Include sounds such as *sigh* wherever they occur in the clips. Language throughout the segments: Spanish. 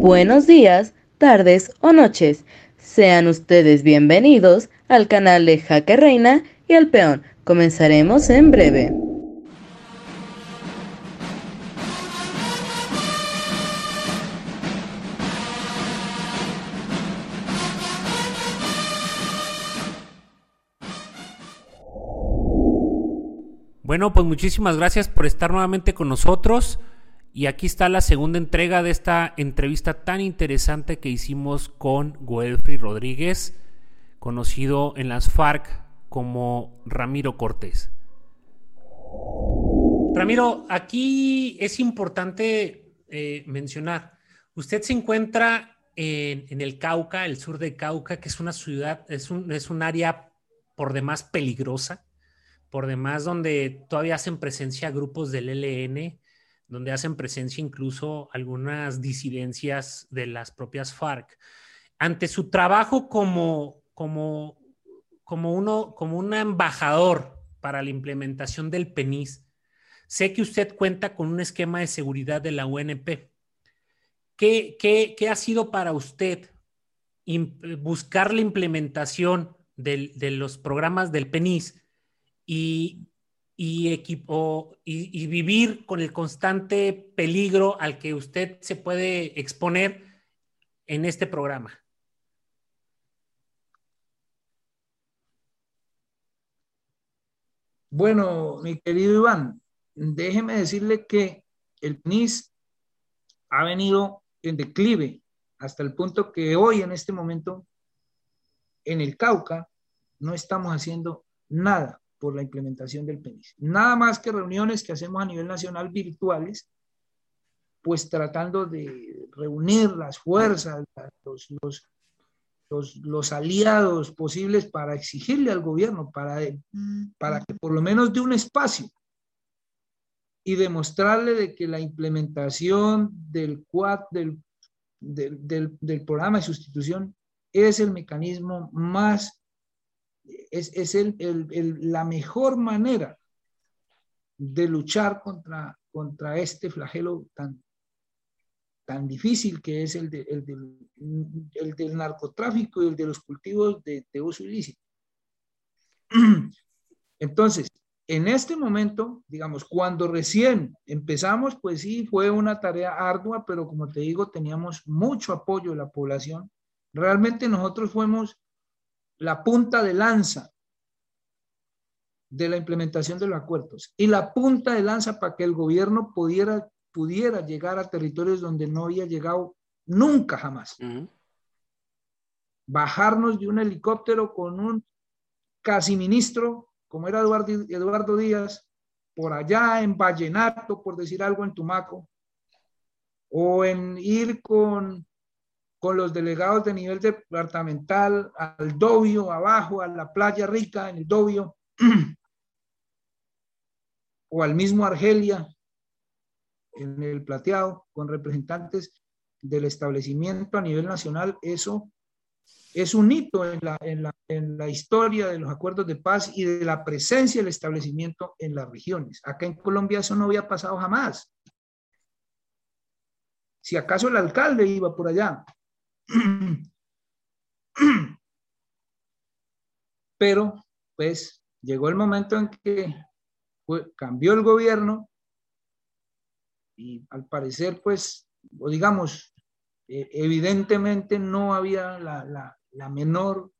Buenos días, tardes o noches. Sean ustedes bienvenidos al canal de Jaque Reina y al Peón. Comenzaremos en breve. Bueno, pues muchísimas gracias por estar nuevamente con nosotros. Y aquí está la segunda entrega de esta entrevista tan interesante que hicimos con Goelfri Rodríguez, conocido en las FARC como Ramiro Cortés. Ramiro, aquí es importante eh, mencionar, usted se encuentra en, el Cauca, el sur de Cauca, que es una ciudad, es un, es un área por demás peligrosa por demás donde todavía hacen presencia grupos del ELN, donde hacen presencia incluso algunas disidencias de las propias FARC. Ante su trabajo como, como, como, uno, como un embajador para la implementación del PENIS, sé que usted cuenta con un esquema de seguridad de la UNP. ¿Qué, qué, ha sido para usted buscar la implementación de los programas del PENIS equipo, y, vivir con el constante peligro al que usted se puede exponer en este programa? Bueno, mi querido Iván, déjeme decirle que el PNIS ha venido en declive hasta el punto que hoy, en este momento, en el Cauca, no estamos haciendo nada por la implementación del PENIS. Nada más que reuniones que hacemos a nivel nacional virtuales, pues tratando de reunir las fuerzas, los, los, aliados posibles para exigirle al gobierno, para, para que por lo menos dé un espacio y demostrarle de que la implementación del, del, del, del programa de sustitución es el mecanismo más es, la mejor manera de luchar contra, contra este flagelo tan, tan difícil que es el, el, del, narcotráfico y el de los cultivos de, de uso ilícito. *clears throat* Entonces, en este momento, digamos, cuando recién empezamos, pues sí, fue una tarea ardua, pero como te digo, teníamos mucho apoyo de la población. Realmente nosotros fuimos la punta de lanza de la implementación de los acuerdos y la punta de lanza para que el gobierno pudiera, pudiera llegar a territorios donde no había llegado nunca jamás. Bajarnos de un helicóptero con un casi ministro, como era Eduardo, Eduardo Díaz, por allá en Vallenato, por decir algo, en Tumaco, o en ir con con los delegados de nivel departamental al Dobio, abajo, a la playa rica en el Dobio, *clears throat* o al mismo Argelia en el Plateado, con representantes del establecimiento a nivel nacional, eso es un hito en la, en, la, en la, historia de los acuerdos de paz y de la presencia del establecimiento en las regiones. Acá en Colombia eso no había pasado jamás. Si acaso el alcalde iba por allá, *clears throat* Pero, pues, llegó el momento en que cambió el gobierno y al parecer, pues, o digamos, eh, evidentemente no había la, menor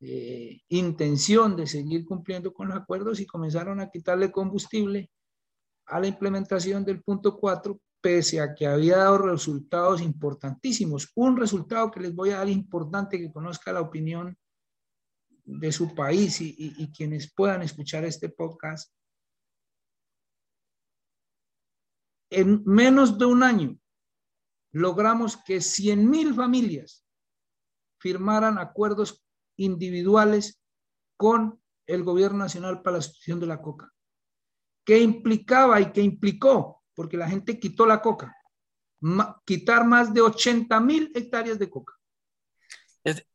eh, intención de seguir cumpliendo con los acuerdos y comenzaron a quitarle combustible a la implementación del punto 4 pese a que había dado resultados importantísimos. Un resultado que les voy a dar importante que conozca la opinión de su país y, quienes puedan escuchar este podcast. En menos de un año logramos que 100 mil familias firmaran acuerdos individuales con el gobierno nacional para la sustitución de la coca. ¿Qué implicaba y qué implicó? Porque la gente quitó la coca. quitar más de 80 mil hectáreas de coca.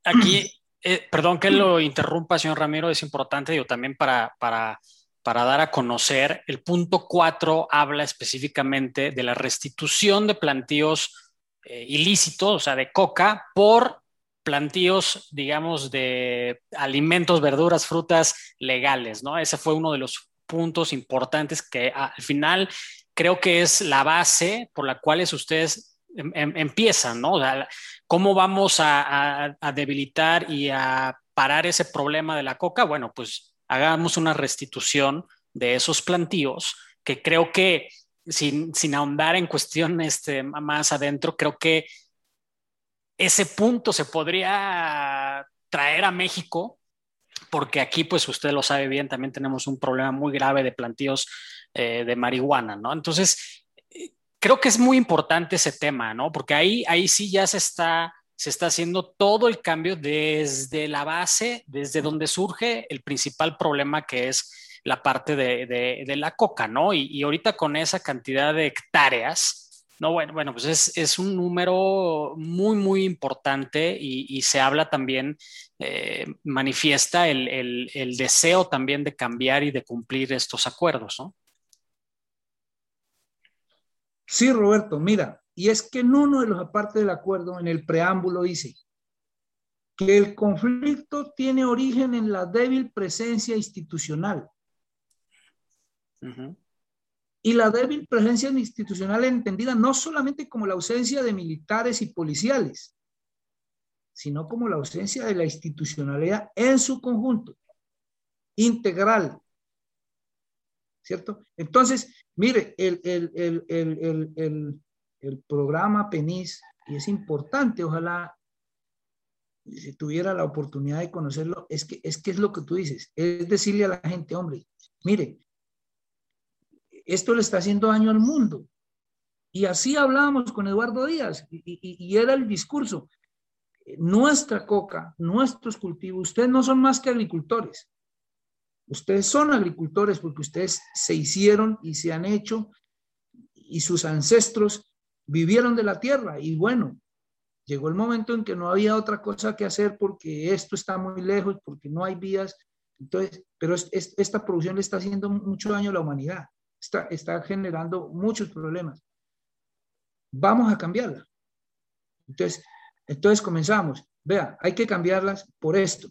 Aquí, eh, perdón que lo interrumpa, señor Ramiro, es importante, digo, también para, para, para dar a conocer, el punto 4 habla específicamente de la restitución de plantíos eh, ilícitos, o sea, de coca, por plantíos, digamos, de alimentos, verduras, frutas legales, ¿no? Ese fue uno de los puntos importantes que al final creo que es la base por la cual ustedes em, em, empiezan, ¿no? ¿Cómo vamos a, debilitar y a parar ese problema de la coca? Bueno, pues hagamos una restitución de esos plantíos que creo que sin, ahondar en cuestión este, más adentro, creo que ese punto se podría traer a México, porque aquí, pues usted lo sabe bien, también tenemos un problema muy grave de plantíos eh, de marihuana, ¿no? Entonces, creo que es muy importante ese tema, ¿no? Porque ahí, ahí sí ya se está, se está haciendo todo el cambio desde la base, desde donde surge el principal problema que es la parte de, la coca, ¿no? Y, ahorita con esa cantidad de hectáreas, no, bueno, bueno, pues es, un número muy, muy importante y, se habla también, eh, manifiesta el, el deseo también de cambiar y de cumplir estos acuerdos, ¿no? Sí, Roberto, mira, y es que en uno de los apartes del acuerdo, en el preámbulo, dice que el conflicto tiene origen en la débil presencia institucional. Y la débil presencia institucional entendida no solamente como la ausencia de militares y policiales, sino como la ausencia de la institucionalidad en su conjunto, integral. ¿Cierto? Entonces, Mire, el, el, programa PENIS, y es importante, ojalá si tuviera la oportunidad de conocerlo, es que, es que es lo que tú dices, es decirle a la gente, hombre, mire, esto le está haciendo daño al mundo. Y así hablábamos con Eduardo Díaz, y, y era el discurso. Nuestra coca, nuestros cultivos, ustedes no son más que agricultores. Ustedes son agricultores porque ustedes se hicieron y se han hecho y sus ancestros vivieron de la tierra. Y bueno, llegó el momento en que no había otra cosa que hacer porque esto está muy lejos, porque no hay vías. Entonces, pero esta producción le está haciendo mucho daño a la humanidad, está, está generando muchos problemas. Vamos a cambiarla. Entonces, entonces comenzamos. Vea, hay que cambiarlas por esto,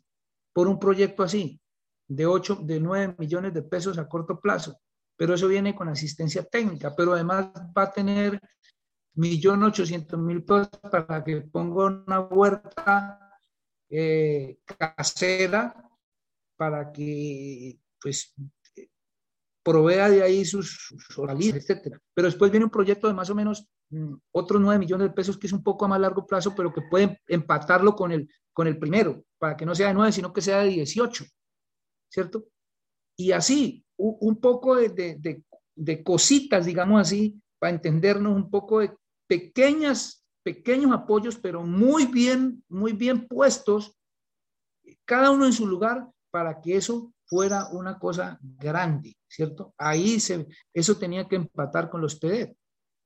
por un proyecto así de 8, de 9 millones de pesos a corto plazo, pero eso viene con asistencia técnica, pero además va a tener 1.800.000 pesos para que ponga una huerta eh, casera para que pues provea de ahí sus, sus hortalizas, etcétera. Pero después viene un proyecto de más o menos mm, otros 9 millones de pesos que es un poco a más largo plazo, pero que puede empatarlo con el, con el primero, para que no sea de 9, sino que sea de 18. ¿Cierto? Y así, un poco de, cositas, digamos así, para entendernos un poco de pequeñas, pequeños apoyos, pero muy bien, muy bien puestos, cada uno en su lugar para que eso fuera una cosa grande, ¿cierto? Ahí se, eso tenía que empatar con los TED,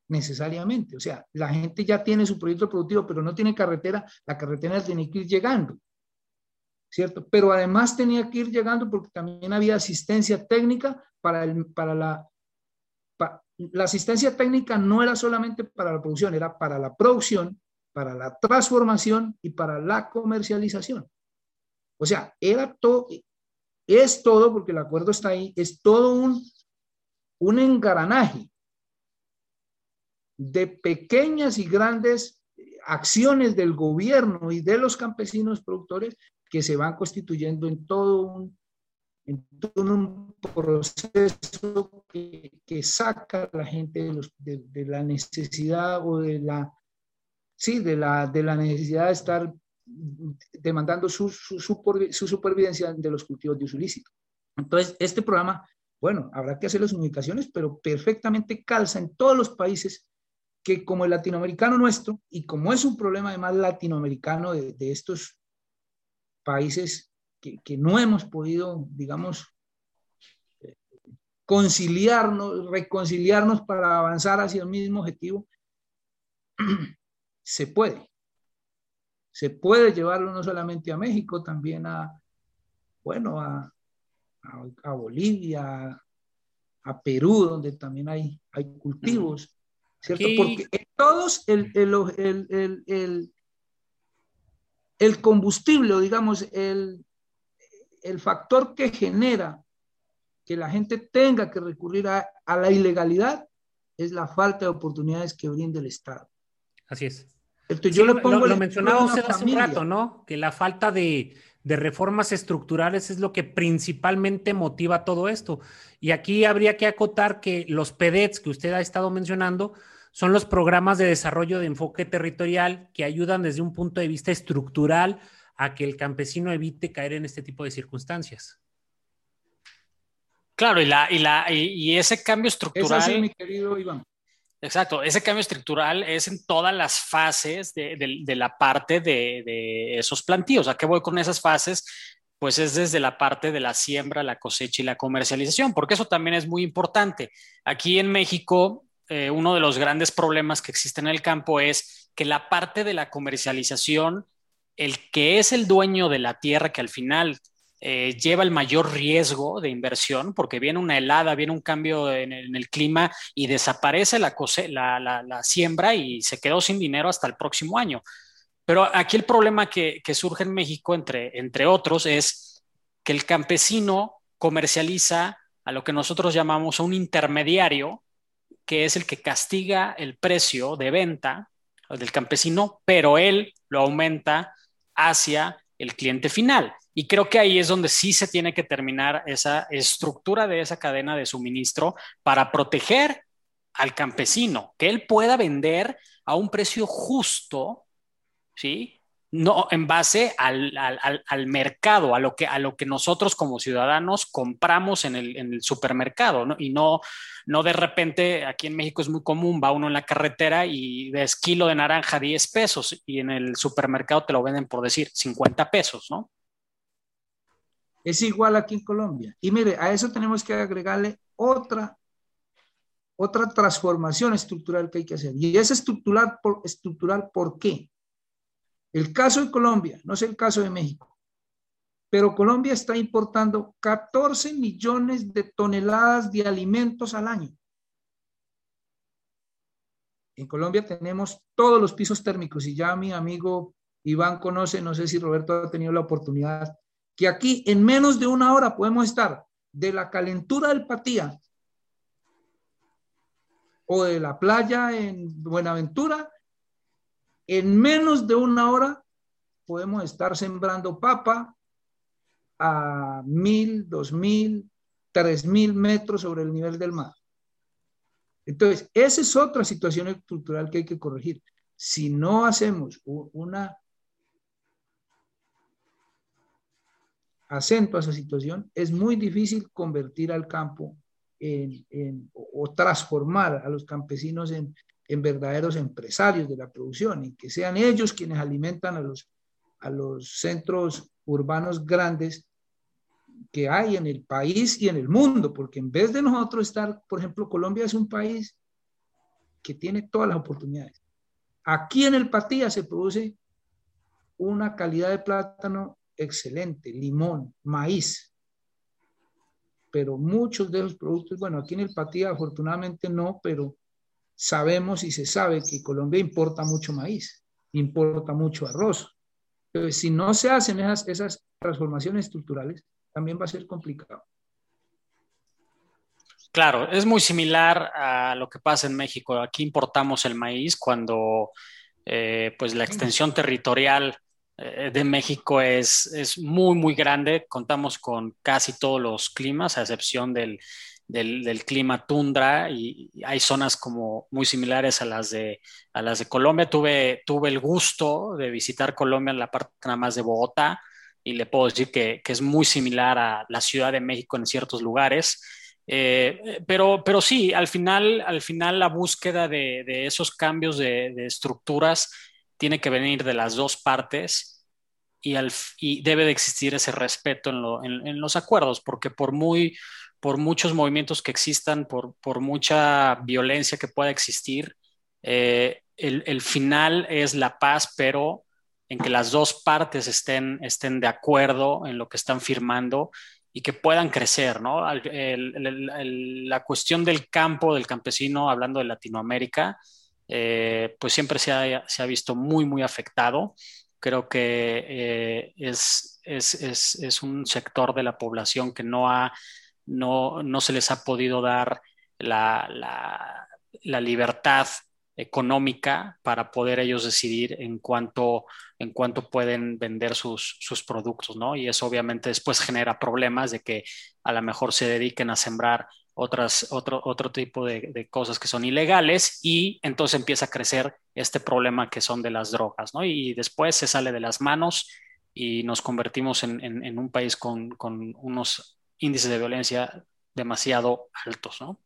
necesariamente. O sea, la gente ya tiene su proyecto productivo, pero no tiene carretera, la carretera tiene que ir llegando. ¿Cierto? Pero además tenía que ir llegando porque también había asistencia técnica para, el, para la... la asistencia técnica no era solamente para la producción, era para la producción, para la transformación y para la comercialización. O sea, era todo, es todo, porque el acuerdo está ahí, es todo un, un engranaje de pequeñas y grandes acciones del gobierno y de los campesinos productores que se van constituyendo en todo un, en todo un proceso que, saca a la gente de, los, de, la necesidad o de la, sí, de la, de la necesidad de estar demandando su, su, su, supervivencia de los cultivos de uso ilícito. Entonces, este programa, bueno, habrá que hacer las comunicaciones, pero perfectamente calza en todos los países que como el latinoamericano nuestro, y como es un problema además latinoamericano de, de estos países que, que no hemos podido, digamos, conciliarnos, reconciliarnos para avanzar hacia el mismo objetivo, *clears throat* se puede. Se puede llevarlo no solamente a México, también a, bueno, a, a, Bolivia, a Perú, donde también hay, hay cultivos, ¿cierto? Porque en todos el, el, combustible, digamos, el, el factor que genera que la gente tenga que recurrir a, la ilegalidad es la falta de oportunidades que brinda el Estado. Así es. yo lo, pongo lo, mencionaba hace un rato, ¿no? Que la falta de, de reformas estructurales es lo que principalmente motiva todo esto. Y aquí habría que acotar que los PEDETs que usted ha estado mencionando son los programas de desarrollo de enfoque territorial que ayudan desde un punto de vista estructural a que el campesino evite caer en este tipo de circunstancias. Claro, y, la, y, la, y, ese cambio estructural. mi querido Iván. Exacto, ese cambio estructural es en todas las fases de, la parte de, esos plantíos. ¿A qué voy con esas fases? Pues es desde la parte de la siembra, la cosecha y la comercialización, porque eso también es muy importante. Aquí en México, eh, uno de los grandes problemas que existe en el campo es que la parte de la comercialización, el que es el dueño de la tierra, que al final eh, lleva el mayor riesgo de inversión porque viene una helada, viene un cambio en el, clima y desaparece la, la, siembra y se quedó sin dinero hasta el próximo año. Pero aquí el problema que, surge en México, entre, entre otros, es que el campesino comercializa a lo que nosotros llamamos un intermediario, que es el que castiga el precio de venta del campesino, pero él lo aumenta hacia el cliente final. Y creo que ahí es donde sí se tiene que terminar esa estructura de esa cadena de suministro para proteger al campesino, que él pueda vender a un precio justo, ¿sí? No en base al, mercado, a lo, que, a lo que nosotros como ciudadanos compramos en el, supermercado, ¿no? Y no, no de repente, aquí en México es muy común, va uno en la carretera y ves kilo de naranja 10 pesos y en el supermercado te lo venden por decir 50 pesos, ¿no? Es igual aquí en Colombia. Y mire, a eso tenemos que agregarle otra, otra transformación estructural que hay que hacer. Y es estructural por, estructural, ¿por qué? El caso de Colombia, no es el caso de México, pero Colombia está importando 14 millones de toneladas de alimentos al año. En Colombia tenemos todos los pisos térmicos y ya mi amigo Iván conoce, no sé si Roberto ha tenido la oportunidad que aquí en menos de una hora podemos estar de la calentura del Patía o de la playa en Buenaventura, en menos de una hora podemos estar sembrando papa a mil, dos mil, tres mil metros sobre el nivel del mar. Entonces, esa es otra situación estructural que hay que corregir. Si no hacemos una acento a esa situación, es muy difícil convertir al campo o, transformar a los campesinos en, en, verdaderos empresarios de la producción y que sean ellos quienes alimentan a los, a los centros urbanos grandes que hay en el país y en el mundo, porque en vez de nosotros estar, por ejemplo, Colombia es un país que tiene todas las oportunidades. Aquí en el Patía se produce una calidad de plátano excelente, limón, maíz. Pero muchos de los productos, bueno, aquí en el Patía afortunadamente no, pero sabemos y se sabe que Colombia importa mucho maíz, importa mucho arroz. Entonces, si no se hacen esas, transformaciones estructurales, también va a ser complicado. Claro, es muy similar a lo que pasa en México. Aquí importamos el maíz cuando eh, pues la extensión territorial eh, de México es, es, muy, muy grande. Contamos con casi todos los climas, a excepción del, del, clima tundra, y, hay zonas como muy similares a las de, a las de Colombia. Tuve, tuve el gusto de visitar Colombia en la parte nada más de Bogotá, y le puedo decir que, que es muy similar a la Ciudad de México en ciertos lugares. Eh, pero, pero sí, al final, al final la búsqueda de, de esos cambios de, estructuras tiene que venir de las dos partes y, al, y debe de existir ese respeto en, en, los acuerdos, porque por, muy, por muchos movimientos que existan, por, por mucha violencia que pueda existir, eh, el, el, final es la paz, pero en que las dos partes estén, estén de acuerdo en lo que están firmando y que puedan crecer, ¿no? la cuestión del campo, del campesino, hablando de Latinoamérica, eh, pues siempre se ha, visto muy, muy afectado. Creo que eh, es, es, un sector de la población que no, ha, no, no se les ha podido dar la, la, libertad económica para poder ellos decidir en cuánto, en cuánto pueden vender sus, sus, productos, ¿no? Y eso obviamente después genera problemas de que a lo mejor se dediquen a sembrar otras, otro, otro tipo de, de, cosas que son ilegales y entonces empieza a crecer este problema que son de las drogas, ¿no? Y después se sale de las manos y nos convertimos en, en, en un país con, con unos índices de violencia demasiado altos, ¿no?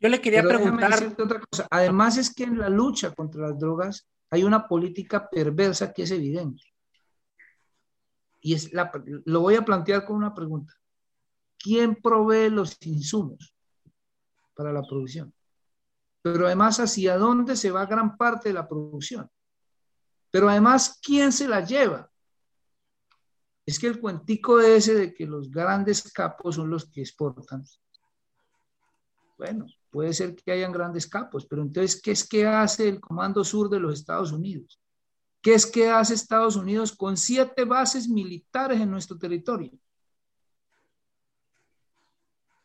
Yo le quería preguntar. Otra cosa. Además, es que en la lucha contra las drogas hay una política perversa que es evidente. Y es la, lo voy a plantear con una pregunta. ¿Quién provee los insumos para la producción? Pero además, ¿hacia dónde se va gran parte de la producción? Pero además, ¿quién se la lleva? Es que el cuentico ese de que los grandes capos son los que exportan. Bueno, Puede ser que hayan grandes capos, pero entonces, ¿qué es que hace el Comando Sur de los Estados Unidos? ¿Qué es que hace Estados Unidos con siete bases militares en nuestro territorio?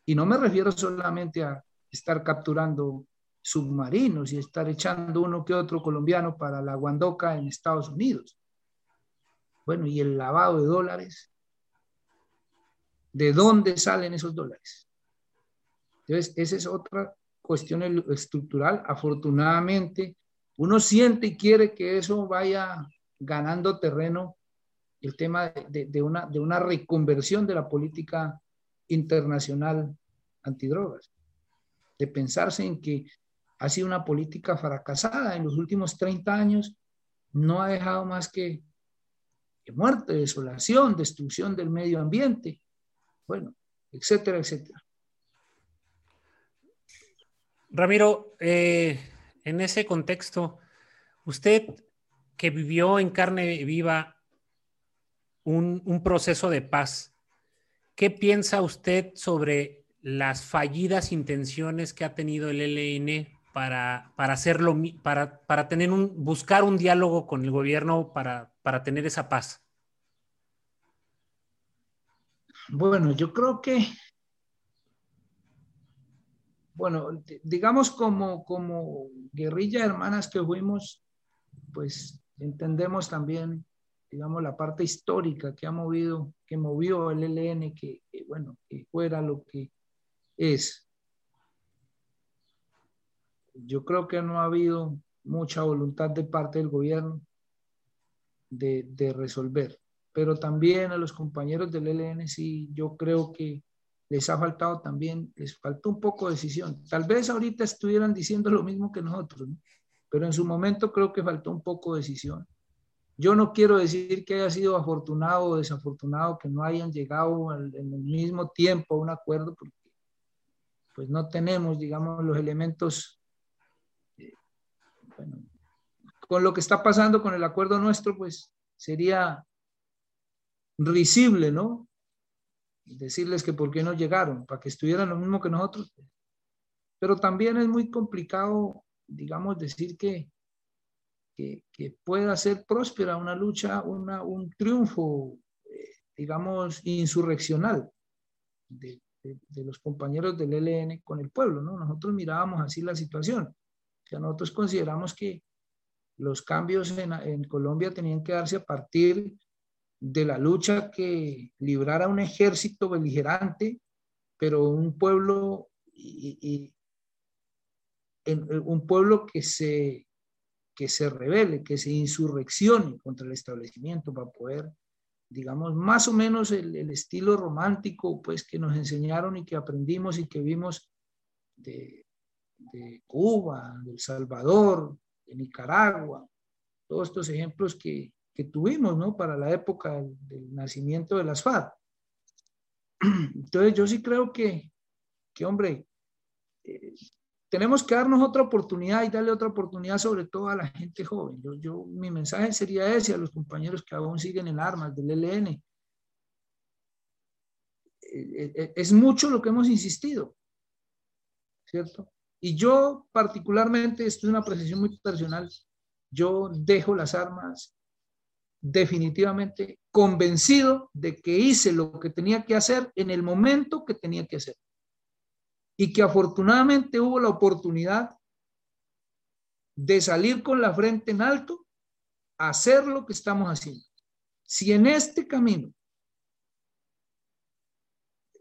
Y no me refiero solamente a estar capturando submarinos y estar echando uno que otro colombiano para la Guandoca en Estados Unidos. Bueno, ¿y el lavado de dólares? ¿De dónde salen esos dólares? Entonces, esa es otra cuestión estructural. Afortunadamente, uno siente y quiere que eso vaya ganando terreno, el tema de, una, de una reconversión de la política internacional antidrogas, de pensarse en que ha sido una política fracasada en los últimos 30 años, no ha dejado más que, muerte, desolación, destrucción del medio ambiente, bueno, etcétera, etcétera. Ramiro, eh, en ese contexto, usted que vivió en carne viva un, proceso de paz, ¿qué piensa usted sobre las fallidas intenciones que ha tenido el ELN para, para hacerlo, para, para tener un, buscar un diálogo con el gobierno para, para tener esa paz? Bueno, yo creo que bueno, digamos como, como guerrilla hermanas que fuimos, pues entendemos también, digamos, la parte histórica que ha movido, que movió el ELN, que, bueno, que fuera lo que es. Yo creo que no ha habido mucha voluntad de parte del gobierno de, de resolver, pero también a los compañeros del ELN sí, yo creo que les ha faltado también, les faltó un poco de decisión. Tal vez ahorita estuvieran diciendo lo mismo que nosotros, pero en su momento creo que faltó un poco de decisión. Yo no quiero decir que haya sido afortunado o desafortunado que no hayan llegado en el mismo tiempo a un acuerdo, porque pues no tenemos, digamos, los elementos, con lo que está pasando con el acuerdo nuestro, pues sería risible, ¿no? decirles que por qué no llegaron, para que estuvieran lo mismo que nosotros. Pero también es muy complicado, digamos, decir que, que, pueda ser próspera una lucha, una, un triunfo, eh, digamos, insurreccional de, los compañeros del ELN con el pueblo, ¿no? Nosotros mirábamos así la situación. Que nosotros consideramos que los cambios en, Colombia tenían que darse a partir de la lucha que librara un ejército beligerante, pero un pueblo y, un pueblo que se que se revele, que se insurreccione contra el establecimiento para poder, digamos, más o menos el, estilo romántico, pues, que nos enseñaron y que aprendimos y que vimos de, de Cuba, de El Salvador, de Nicaragua, todos estos ejemplos que, que tuvimos, ¿no? Para la época del, nacimiento de las FAD. *clears throat* Entonces yo sí creo que, que hombre, eh, tenemos que darnos otra oportunidad y darle otra oportunidad sobre todo a la gente joven. Yo, yo, mi mensaje sería ese a los compañeros que aún siguen en armas del ELN. eh, eh, es mucho lo que hemos insistido, ¿cierto? Y yo particularmente, esto es una apreciación muy personal, yo dejo las armas definitivamente convencido de que hice lo que tenía que hacer en el momento que tenía que hacer. Y que afortunadamente hubo la oportunidad de salir con la frente en alto, a hacer lo que estamos haciendo. Si en este camino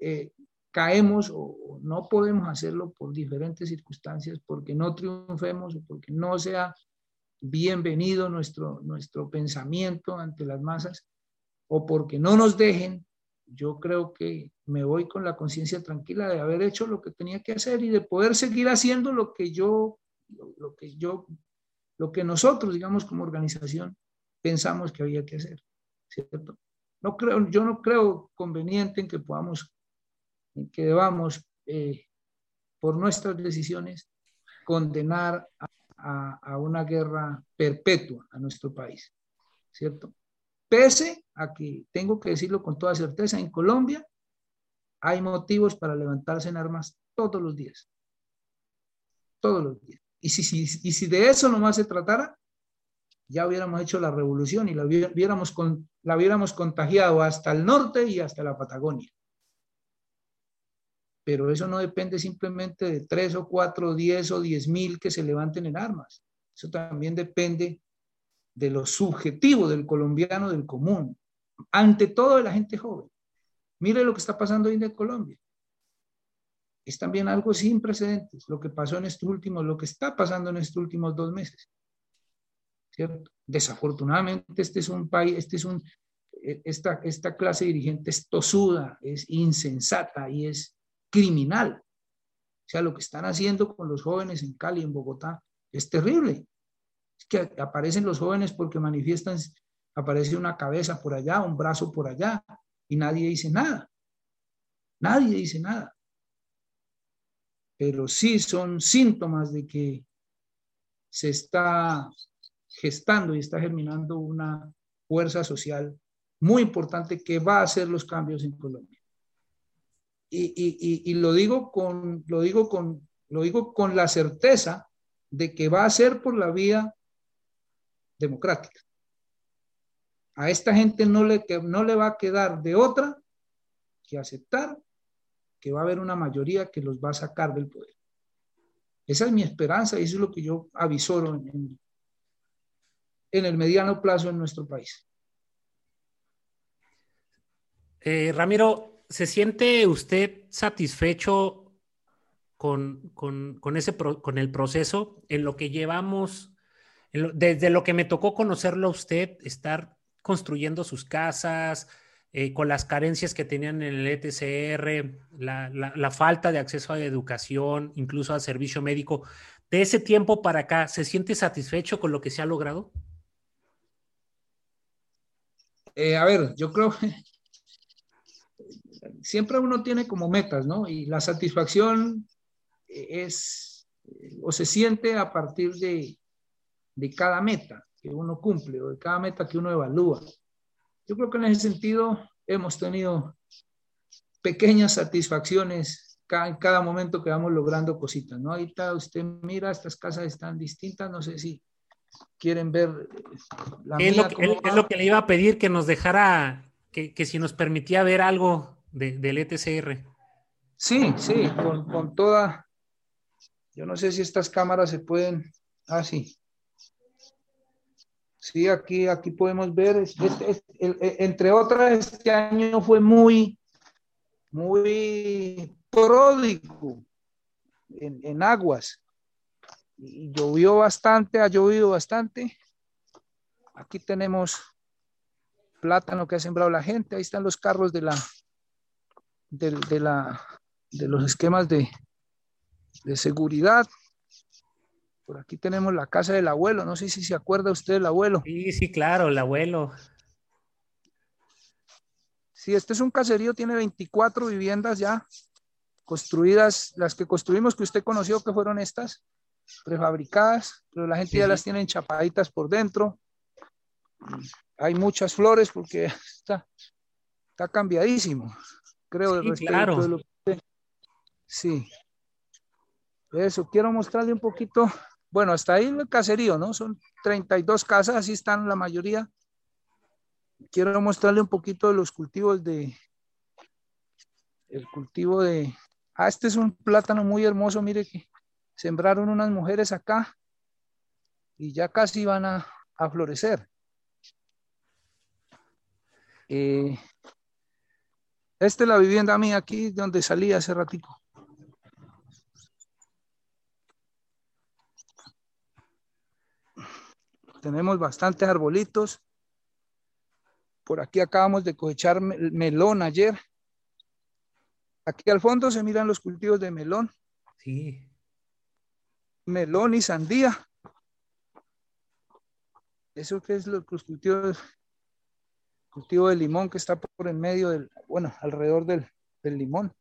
eh, caemos o, no podemos hacerlo por diferentes circunstancias, porque no triunfemos o porque no sea bienvenido nuestro, nuestro pensamiento ante las masas, o porque no nos dejen, yo creo que me voy con la conciencia tranquila de haber hecho lo que tenía que hacer y de poder seguir haciendo lo que yo, lo, que yo, lo que nosotros, digamos, como organización, pensamos que había que hacer, ¿cierto? No creo, yo no creo conveniente en que podamos que debamos, eh, por nuestras decisiones, condenar a, una guerra perpetua a nuestro país, ¿cierto? Pese a que, tengo que decirlo con toda certeza, en Colombia hay motivos para levantarse en armas todos los días. Todos los días. Y si, de eso nomás se tratara, ya hubiéramos hecho la revolución y la hubiéramos, la hubiéramos contagiado hasta el norte y hasta la Patagonia pero eso no depende simplemente de tres o cuatro, diez o diez mil que se levanten en armas. Eso también depende de lo subjetivo del colombiano del común, ante todo de la gente joven. Mire lo que está pasando hoy en Colombia. Es también algo sin precedentes, lo que pasó en estos últimos, lo que está pasando en estos últimos dos meses. ¿Cierto? Desafortunadamente, este es un país, este es un, e, esta, esta clase dirigente es tosuda, es insensata y es criminal. O sea, lo que están haciendo con los jóvenes en Cali, en Bogotá, es terrible. Es que aparecen los jóvenes porque manifiestan, aparece una cabeza por allá, un brazo por allá, y nadie dice nada. Nadie dice nada. Pero sí son síntomas de que se está gestando y está germinando una fuerza social muy importante que va a hacer los cambios en Colombia y, lo, digo con, lo, digo con, lo digo con la certeza de que va a ser por la vía democrática. A esta gente no le, no le va a quedar de otra que aceptar que va a haber una mayoría que los va a sacar del poder. Esa es mi esperanza y eso es lo que yo avisoro en, en el mediano plazo en nuestro país. Eh, Ramiro, ¿se siente usted satisfecho con, ese con el proceso en lo que llevamos, desde lo que me tocó conocerlo a usted, estar construyendo sus casas, eh, con las carencias que tenían en el ETCR, la, la, falta de acceso a educación, incluso a servicio médico. De ese tiempo para acá, ¿se siente satisfecho con lo que se ha logrado? Eh, a ver, yo creo, siempre uno tiene como metas, ¿no? Y la satisfacción es o se siente a partir de, de cada meta que uno cumple o de cada meta que uno evalúa. Yo creo que en ese sentido hemos tenido pequeñas satisfacciones cada, en cada momento que vamos logrando cositas, ¿no? Ahorita usted mira, estas casas están distintas, no sé si quieren ver la es, lo que, es lo que le iba a pedir que nos dejara, que, que si nos permitía ver algo del ETCR. Sí, sí, con, toda. Yo no sé si estas cámaras se pueden. Ah, sí. Sí, aquí, aquí podemos ver. entre otras, este año fue muy, muy pródigo en, en aguas. Y llovió bastante, ha llovido bastante. Aquí tenemos plátano que ha sembrado la gente. Ahí están los carros de la, de, la, de los esquemas de, de seguridad. Por aquí tenemos la casa del abuelo. No sé si se acuerda usted del abuelo. Sí, sí, claro, el abuelo. Sí, este es un caserío, tiene 24 viviendas ya construidas, las que construimos que usted conoció que fueron estas, prefabricadas, pero la gente ya las tiene enchapaditas por dentro. Hay muchas flores porque *laughs* está, está cambiadísimo. Creo, sí, claro. de lo que... Sí. Eso, quiero mostrarle un poquito, bueno, hasta ahí el caserío, ¿no? Son 32 casas, así están la mayoría. Quiero mostrarle un poquito de los cultivos de, el cultivo de, ah, este es un plátano muy hermoso, mire que sembraron unas mujeres acá y ya casi van a, florecer. Eh, esta es la vivienda mía aquí donde salí hace ratico. Tenemos bastantes arbolitos. Por aquí acabamos de cosechar melón ayer. Aquí al fondo se miran los cultivos de melón. Sí. Melón y sandía. Eso que es los cultivos, cultivo de limón que está por en medio del, bueno, alrededor del, limón.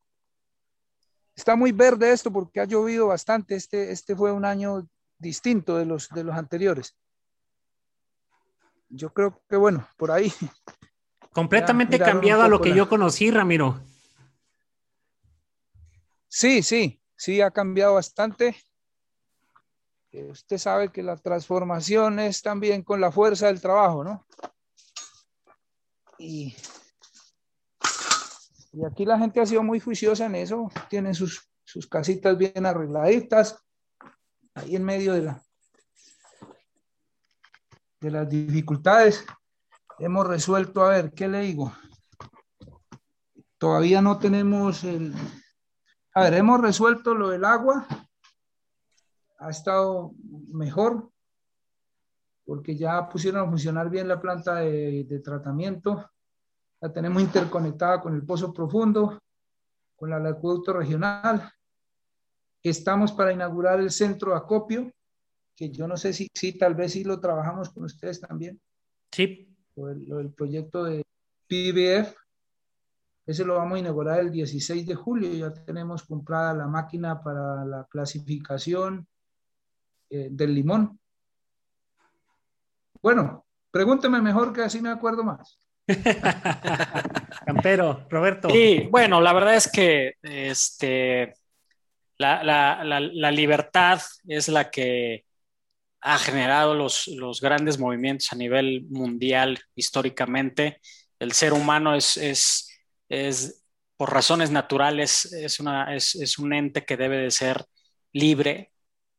Está muy verde esto porque ha llovido bastante. Este, este fue un año distinto de los, de los anteriores. Yo creo que, bueno, por ahí. *laughs* Completamente cambiado a lo que yo conocí, Ramiro. Sí, sí, sí, ha cambiado bastante. Eh, usted sabe que la transformación es también con la fuerza del trabajo, ¿no? Y, aquí la gente ha sido muy juiciosa en eso, tienen sus, sus casitas bien arregladitas, ahí en medio de, la, de las dificultades. Hemos resuelto, a ver, ¿qué le digo? Todavía no tenemos el, a ver, hemos resuelto lo del agua. Ha estado mejor porque ya pusieron a funcionar bien la planta de, tratamiento. La tenemos interconectada con el pozo profundo, con el acueducto regional. Estamos para inaugurar el centro de acopio, que yo no sé si, si tal vez sí lo trabajamos con ustedes también. Sí. del proyecto de PBF, ese lo vamos a inaugurar el 16 de julio. Ya tenemos comprada la máquina para la clasificación eh, del limón. Bueno, pregúnteme mejor que así me acuerdo más. Campero, Roberto. Sí, bueno, la verdad es que este, la, la, libertad es la que ha generado los, los, grandes movimientos a nivel mundial históricamente. El ser humano es, es es por razones naturales, es, una, es, un ente que debe de ser libre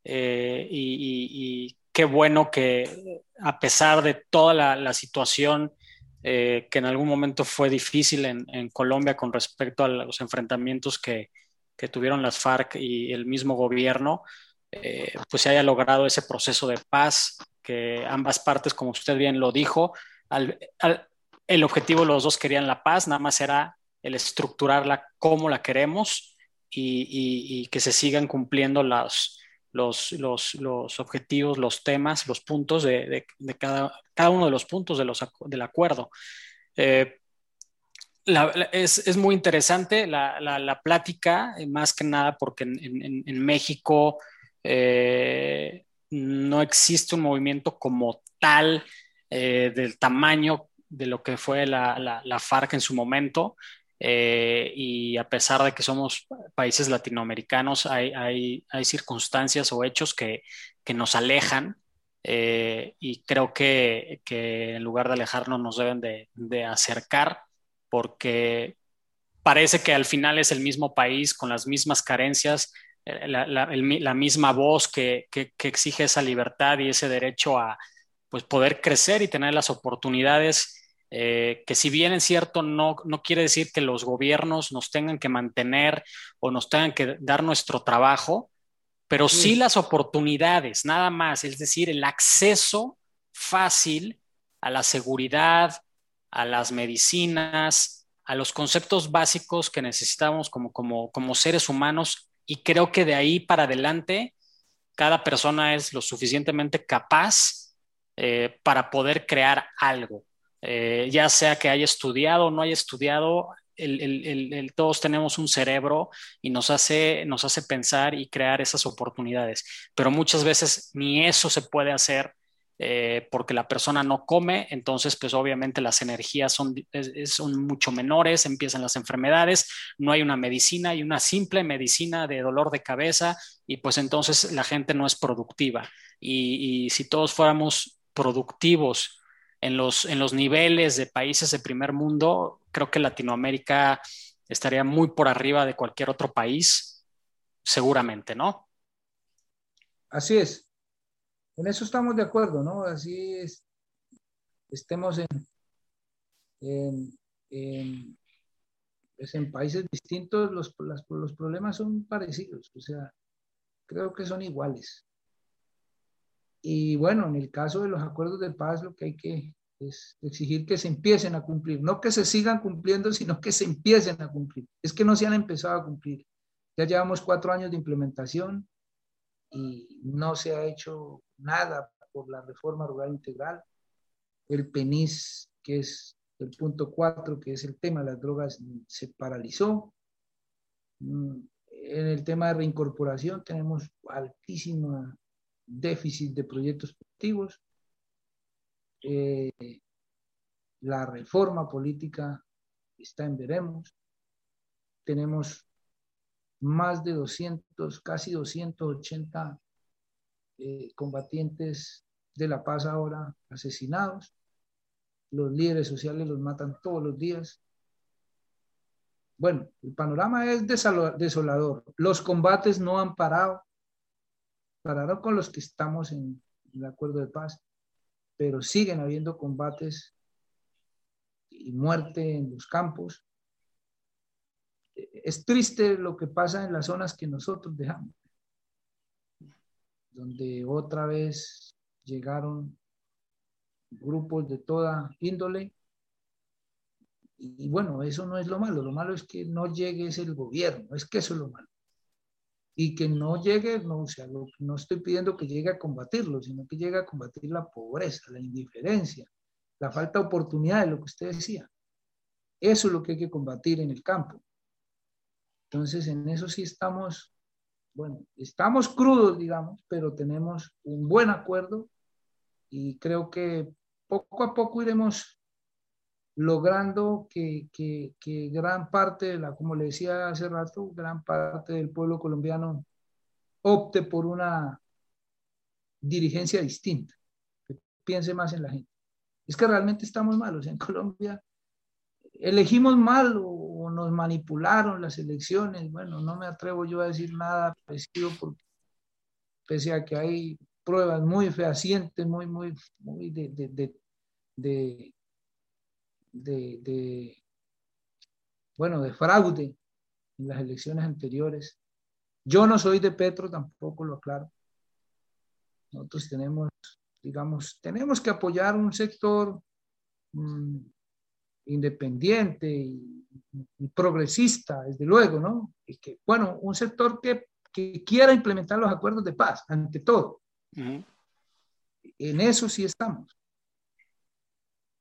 eh, y, qué bueno que a pesar de toda la, situación eh, que en algún momento fue difícil en, Colombia con respecto a los enfrentamientos que, tuvieron las FARC y el mismo gobierno, eh, pues se haya logrado ese proceso de paz, que ambas partes, como usted bien lo dijo, el objetivo los dos querían la paz, nada más era el estructurarla como la queremos y, que se sigan cumpliendo los, los, los, objetivos, los temas, los puntos de, cada, cada, uno de los puntos de los, del acuerdo. Eh, es, muy interesante la, plática, eh, más que nada porque en, México eh, no existe un movimiento como tal del tamaño de lo que fue la, la, FARC en su momento. Eh, y a pesar de que somos países latinoamericanos, hay, hay, circunstancias o hechos que, que nos alejan eh, y creo que, que, en lugar de alejarnos nos deben de, acercar porque parece que al final es el mismo país con las mismas carencias, eh, la, misma voz que, que, exige esa libertad y ese derecho a pues, poder crecer y tener las oportunidades eh, que si bien es cierto, no, no quiere decir que los gobiernos nos tengan que mantener o nos tengan que dar nuestro trabajo, pero sí, las oportunidades, nada más, es decir, el acceso fácil a la seguridad, a las medicinas, a los conceptos básicos que necesitamos como, como, como seres humanos. Y creo que de ahí para adelante cada persona es lo suficientemente capaz eh, para poder crear algo. Eh, ya sea que haya estudiado o no haya estudiado, todos tenemos un cerebro y nos hace, nos hace pensar y crear esas oportunidades, pero muchas veces ni eso se puede hacer eh, porque la persona no come, entonces pues obviamente las energías son, son mucho menores, empiezan las enfermedades, no hay una medicina, hay una simple medicina de dolor de cabeza y pues entonces la gente no es productiva. Y, si todos fuéramos productivos en los, en los niveles de países de primer mundo, creo que Latinoamérica estaría muy por arriba de cualquier otro país, seguramente, ¿no? Así es, en eso estamos de acuerdo, ¿no? Así es, estemos en, en, pues en países distintos, los, los problemas son parecidos, o sea, creo que son iguales. Y bueno, en el caso de los acuerdos de paz, lo que hay que es exigir que se empiecen a cumplir, no que se sigan cumpliendo, sino que se empiecen a cumplir. Es que no se han empezado a cumplir. Ya llevamos cuatro años de implementación y no se ha hecho nada por la reforma rural integral. El PENIS, que es el punto 4, que es el tema de las drogas, se paralizó. Mm, en el tema de reincorporación tenemos altísimo déficit de proyectos productivos. Eh, la reforma política está en veremos. Tenemos más de 200, casi 280 eh, combatientes de la paz ahora asesinados. Los líderes sociales los matan todos los días. Bueno, el panorama es desolador. Los combates no han parado. Pararon con los que estamos en el acuerdo de paz, pero siguen habiendo combates y muerte en los campos. Es triste lo que pasa en las zonas que nosotros dejamos donde otra vez llegaron grupos de toda índole. Y, bueno, eso no es lo malo, lo malo es que no llegue ese el gobierno, es que eso es lo malo. Y que no llegue, no, o sea, no estoy pidiendo que llegue a combatirlo, sino que llegue a combatir la pobreza, la indiferencia, la falta de oportunidad de lo que usted decía. Eso es lo que hay que combatir en el campo. Entonces, en eso sí estamos bueno, estamos crudos, digamos, pero tenemos un buen acuerdo y creo que poco a poco iremos logrando que, gran parte de la, como le decía hace rato, gran parte del pueblo colombiano opte por una dirigencia distinta, que piense más en la gente. Es que realmente estamos malos en Colombia. Elegimos mal o nos manipularon las elecciones. Bueno, no me atrevo yo a decir nada parecido porque pese a que hay pruebas muy fehacientes, muy, muy, muy de, bueno, de fraude en las elecciones anteriores. Yo no soy de Petro, tampoco lo aclaro. Nosotros tenemos, digamos, tenemos que apoyar un sector mm, independiente y, progresista, desde luego, ¿no? Y que, bueno, un sector que, que, quiera implementar los acuerdos de paz, ante todo. En eso sí estamos.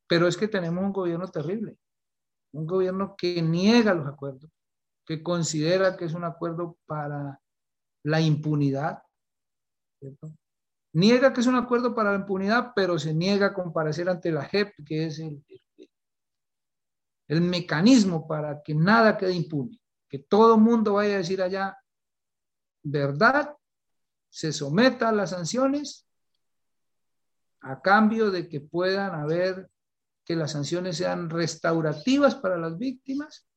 Pero es que tenemos un gobierno terrible, un gobierno que niega los acuerdos, que considera que es un acuerdo para la impunidad, ¿cierto? Niega que es un acuerdo para la impunidad, pero se niega a comparecer ante la JEP, que es el, el mecanismo para que nada quede impune, que todo mundo vaya a decir allá verdad, se someta a las sanciones a cambio de que puedan haber, que las sanciones sean restaurativas para las víctimas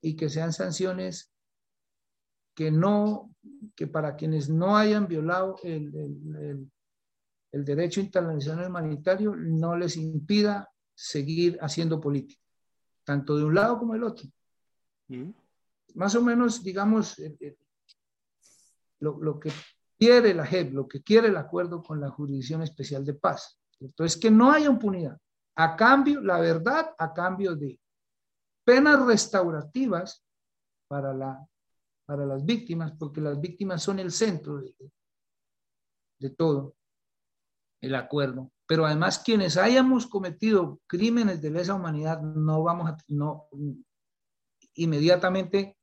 y que sean sanciones que no, que para quienes no hayan violado el, el, el derecho internacional humanitario no les impida seguir haciendo política tanto de un lado como del otro. Mm. Más o menos, digamos, eh, eh, lo, que quiere la JEP, lo que quiere el acuerdo con la Jurisdicción Especial de Paz. Entonces, que no haya impunidad. A cambio, la verdad, a cambio de penas restaurativas para, la, para las víctimas, porque las víctimas son el centro de, todo el acuerdo pero además quienes hayamos cometido crímenes de lesa humanidad no vamos a, no, inmediatamente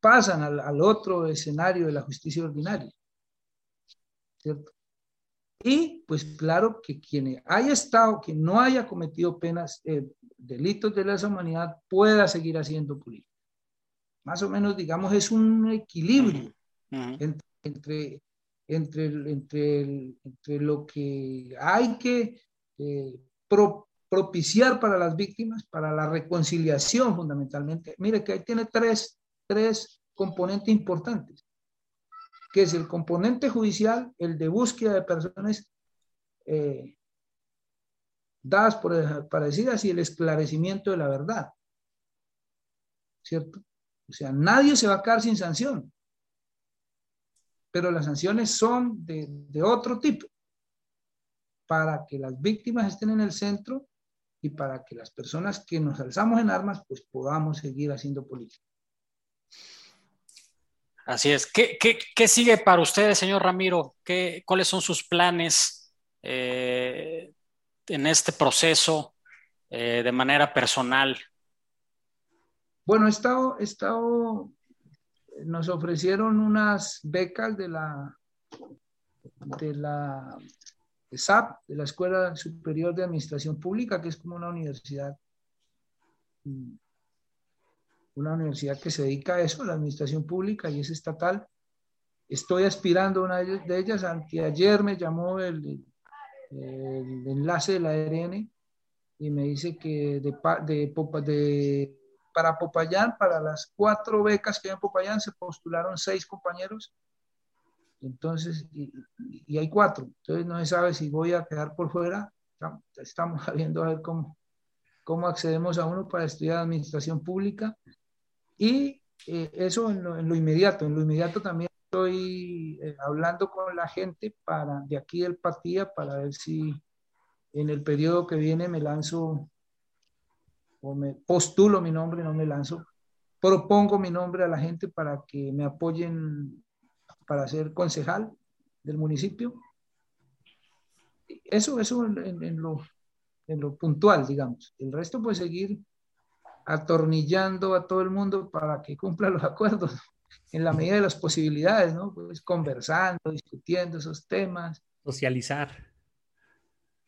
pasan al, al otro escenario de la justicia ordinaria. ¿Cierto? Y pues claro que quien haya estado, quien no haya cometido penas, eh, delitos de lesa humanidad, pueda seguir haciendo política. Más o menos, digamos, es un equilibrio entre, entre, entre, entre, lo que hay que eh, propiciar para las víctimas, para la reconciliación fundamentalmente. Mire que ahí tiene tres, tres componentes importantes que es el componente judicial, el de búsqueda de personas eh, dadas por desaparecidas y el esclarecimiento de la verdad. ¿Cierto? O sea, nadie se va a quedar sin sanción, pero las sanciones son de, de otro tipo, para que las víctimas estén en el centro y para que las personas que nos alzamos en armas, pues podamos seguir haciendo política. Así es. ¿Qué, sigue para ustedes, señor Ramiro? ¿Qué, ¿Cuáles son sus planes eh, en este proceso eh, de manera personal? Bueno, he estado, he estado, nos ofrecieron unas becas de la, de la SAP, de la Escuela Superior de Administración Pública, que es como una universidad mm, una universidad que se dedica a eso, la administración pública y es estatal. Estoy aspirando a una de ellas. Anteayer me llamó el, el enlace de la ARN y me dice que de, de, de, para Popayán, para las cuatro becas que hay en Popayán, se postularon seis compañeros. Entonces, y, y hay cuatro. Entonces no se sabe si voy a quedar por fuera. Estamos viendo *laughs* a ver cómo, cómo accedemos a uno para estudiar administración pública. Y eh, eso en lo, inmediato, en lo inmediato también estoy eh, hablando con la gente para, de aquí del Patía para ver si en el periodo que viene me lanzo o me postulo mi nombre, no me lanzo, propongo mi nombre a la gente para que me apoyen para ser concejal del municipio. Eso, eso en, lo, en lo puntual, digamos. El resto, pues seguir atornillando a todo el mundo para que cumpla los acuerdos en la medida de las posibilidades, ¿no? Pues conversando, discutiendo esos temas. Socializar.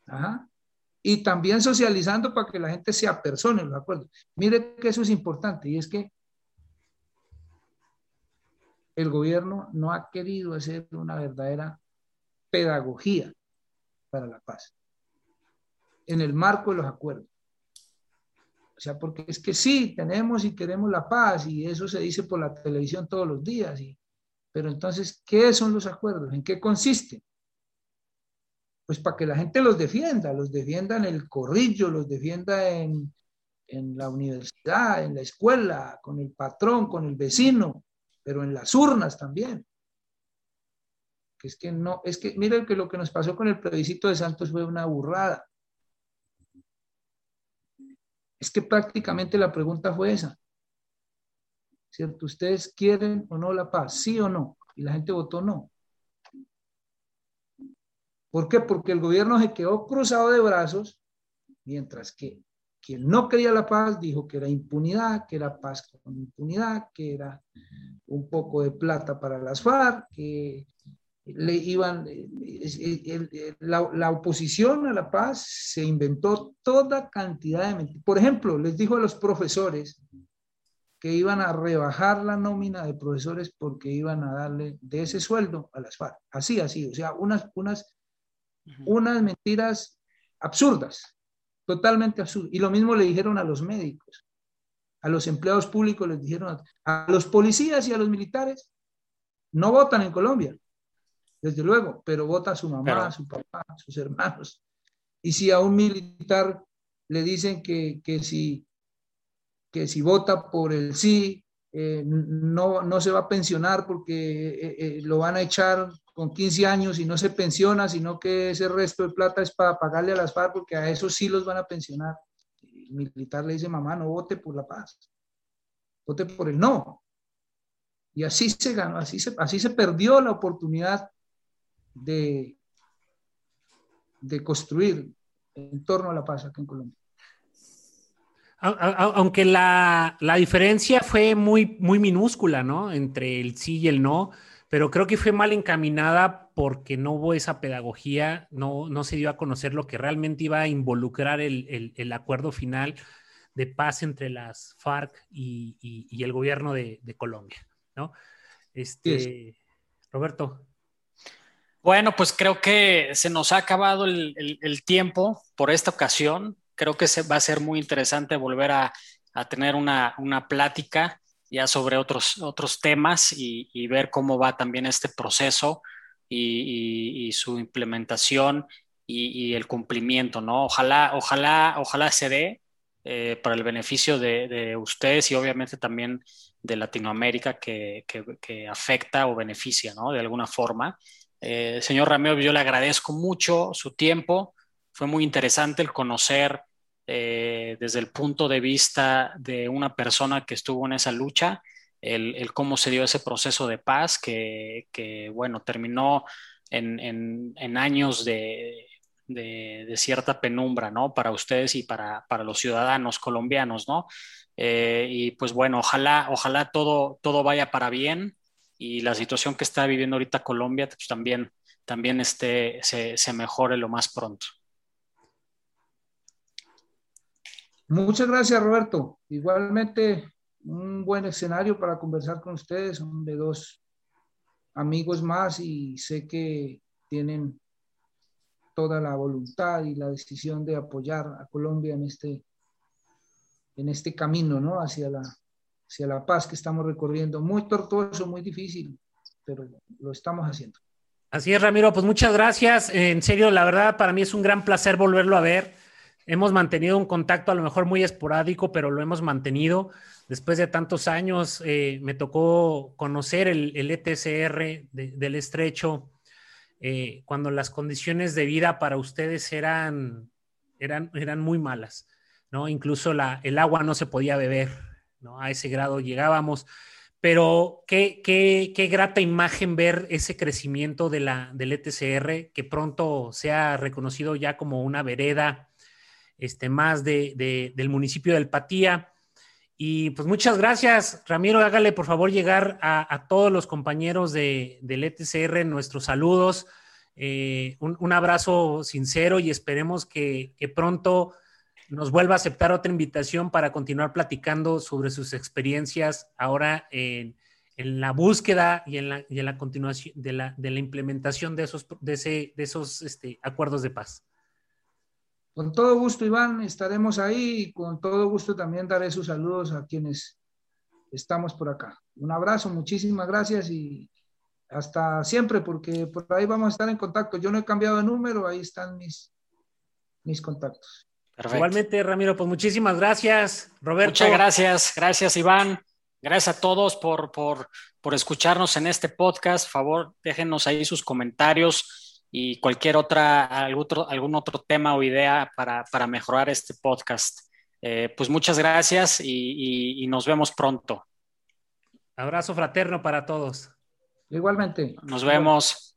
Ajá. Y también socializando para que la gente se apersone los acuerdos. Mire que eso es importante y es que el gobierno no ha querido hacer una verdadera pedagogía para la paz en el marco de los acuerdos. O sea, porque es que sí, tenemos y queremos la paz y eso se dice por la televisión todos los días. Y, pero entonces, ¿qué son los acuerdos? ¿En qué consisten? Pues para que la gente los defienda, los defienda en el corrillo, los defienda en, en la universidad, en la escuela, con el patrón, con el vecino, pero en las urnas también. Que es que no, es que miren que lo que nos pasó con el plebiscito de Santos fue una burrada es que prácticamente la pregunta fue esa. ¿Cierto? ¿Ustedes quieren o no la paz? ¿Sí o no? Y la gente votó no. ¿Por qué? Porque el gobierno se quedó cruzado de brazos, mientras que quien no quería la paz dijo que era impunidad, que era paz con impunidad, que era un poco de plata para las FARC, que le iban, la, oposición a la paz se inventó toda cantidad de mentiras. Por ejemplo, les dijo a los profesores que iban a rebajar la nómina de profesores porque iban a darle de ese sueldo a las FARC. Así, así, o sea, unas, unas, unas mentiras absurdas, totalmente absurdas. Y lo mismo le dijeron a los médicos, a los empleados públicos les dijeron, a los policías y a los militares, no votan en Colombia desde luego, pero vota a su mamá, a su papá, a sus hermanos. Y si a un militar le dicen que, que si, que si vota por el sí, eh, no, no se va a pensionar porque eh, eh, lo van a echar con 15 años y no se pensiona, sino que ese resto de plata es para pagarle a las FARC porque a esos sí los van a pensionar. El militar le dice, mamá, no vote por la paz, vote por el no. Y así se ganó, así se, así se perdió la oportunidad de, de construir en torno a la paz aquí en Colombia. Aunque la, la, diferencia fue muy, muy minúscula, ¿no? Entre el sí y el no, pero creo que fue mal encaminada porque no hubo esa pedagogía, no, no se dio a conocer lo que realmente iba a involucrar el, el, acuerdo final de paz entre las FARC y, y, el gobierno de, de, Colombia, ¿no? Este, Roberto. Bueno, pues creo que se nos ha acabado el, el, tiempo por esta ocasión. Creo que se, va a ser muy interesante volver a, a tener una, una plática ya sobre otros, otros temas y, ver cómo va también este proceso y, su implementación y, el cumplimiento, ¿no? Ojalá, ojalá, ojalá se dé eh, para el beneficio de, ustedes y obviamente también de Latinoamérica que, afecta o beneficia, ¿no? De alguna forma. Eh, señor Ramiro, yo le agradezco mucho su tiempo. Fue muy interesante el conocer eh, desde el punto de vista de una persona que estuvo en esa lucha, el, cómo se dio ese proceso de paz que, bueno, terminó en, años de, cierta penumbra, ¿no? Para ustedes y para, los ciudadanos colombianos, ¿no? Eh, y pues bueno, ojalá, ojalá todo, todo vaya para bien y la situación que está viviendo ahorita Colombia pues también, también se, se mejore lo más pronto. Muchas gracias, Roberto. Igualmente, un buen escenario para conversar con ustedes. Son de dos amigos más y sé que tienen toda la voluntad y la decisión de apoyar a Colombia en este, en este camino, ¿no? Hacia la, hacia la paz que estamos recorriendo. Muy tortuoso, muy difícil, pero lo estamos haciendo. Así es, Ramiro. Pues muchas gracias. En serio, la verdad, para mí es un gran placer volverlo a ver. Hemos mantenido un contacto a lo mejor muy esporádico, pero lo hemos mantenido. Después de tantos años, eh, me tocó conocer el, ETCR del estrecho, eh, cuando las condiciones de vida para ustedes eran, eran, eran muy malas, ¿no? Incluso la, el agua no se podía beber, ¿no? A ese grado llegábamos. Pero qué, qué, qué grata imagen ver ese crecimiento de la, del ETCR, que pronto sea reconocido ya como una vereda este, más de, del municipio del Patía. Y pues muchas gracias, Ramiro. Hágale por favor llegar a, todos los compañeros de, del ETCR nuestros saludos. Eh, un, abrazo sincero y esperemos que, pronto nos vuelva a aceptar otra invitación para continuar platicando sobre sus experiencias ahora en, la búsqueda y en la, continuación de la, implementación de esos este, acuerdos de paz. Con todo gusto, Iván, estaremos ahí y con todo gusto también daré sus saludos a quienes estamos por acá. Un abrazo, muchísimas gracias y hasta siempre, porque por ahí vamos a estar en contacto. Yo no he cambiado de número, ahí están mis, mis contactos. Igualmente, Ramiro, pues muchísimas gracias. Roberto. Muchas gracias, gracias, Iván. Gracias a todos por, por, por escucharnos en este podcast. Por favor, déjenos ahí sus comentarios y cualquier otra, algún otro, algún otro tema o idea para, para mejorar este podcast. Eh, pues muchas gracias y, y, nos vemos pronto. Abrazo fraterno para todos. Igualmente. Nos vemos.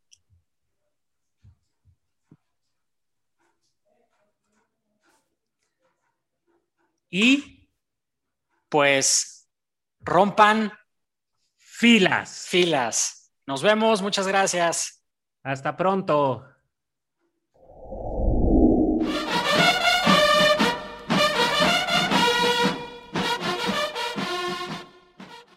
Y pues rompan filas. Filas. Nos vemos, muchas gracias. Hasta pronto.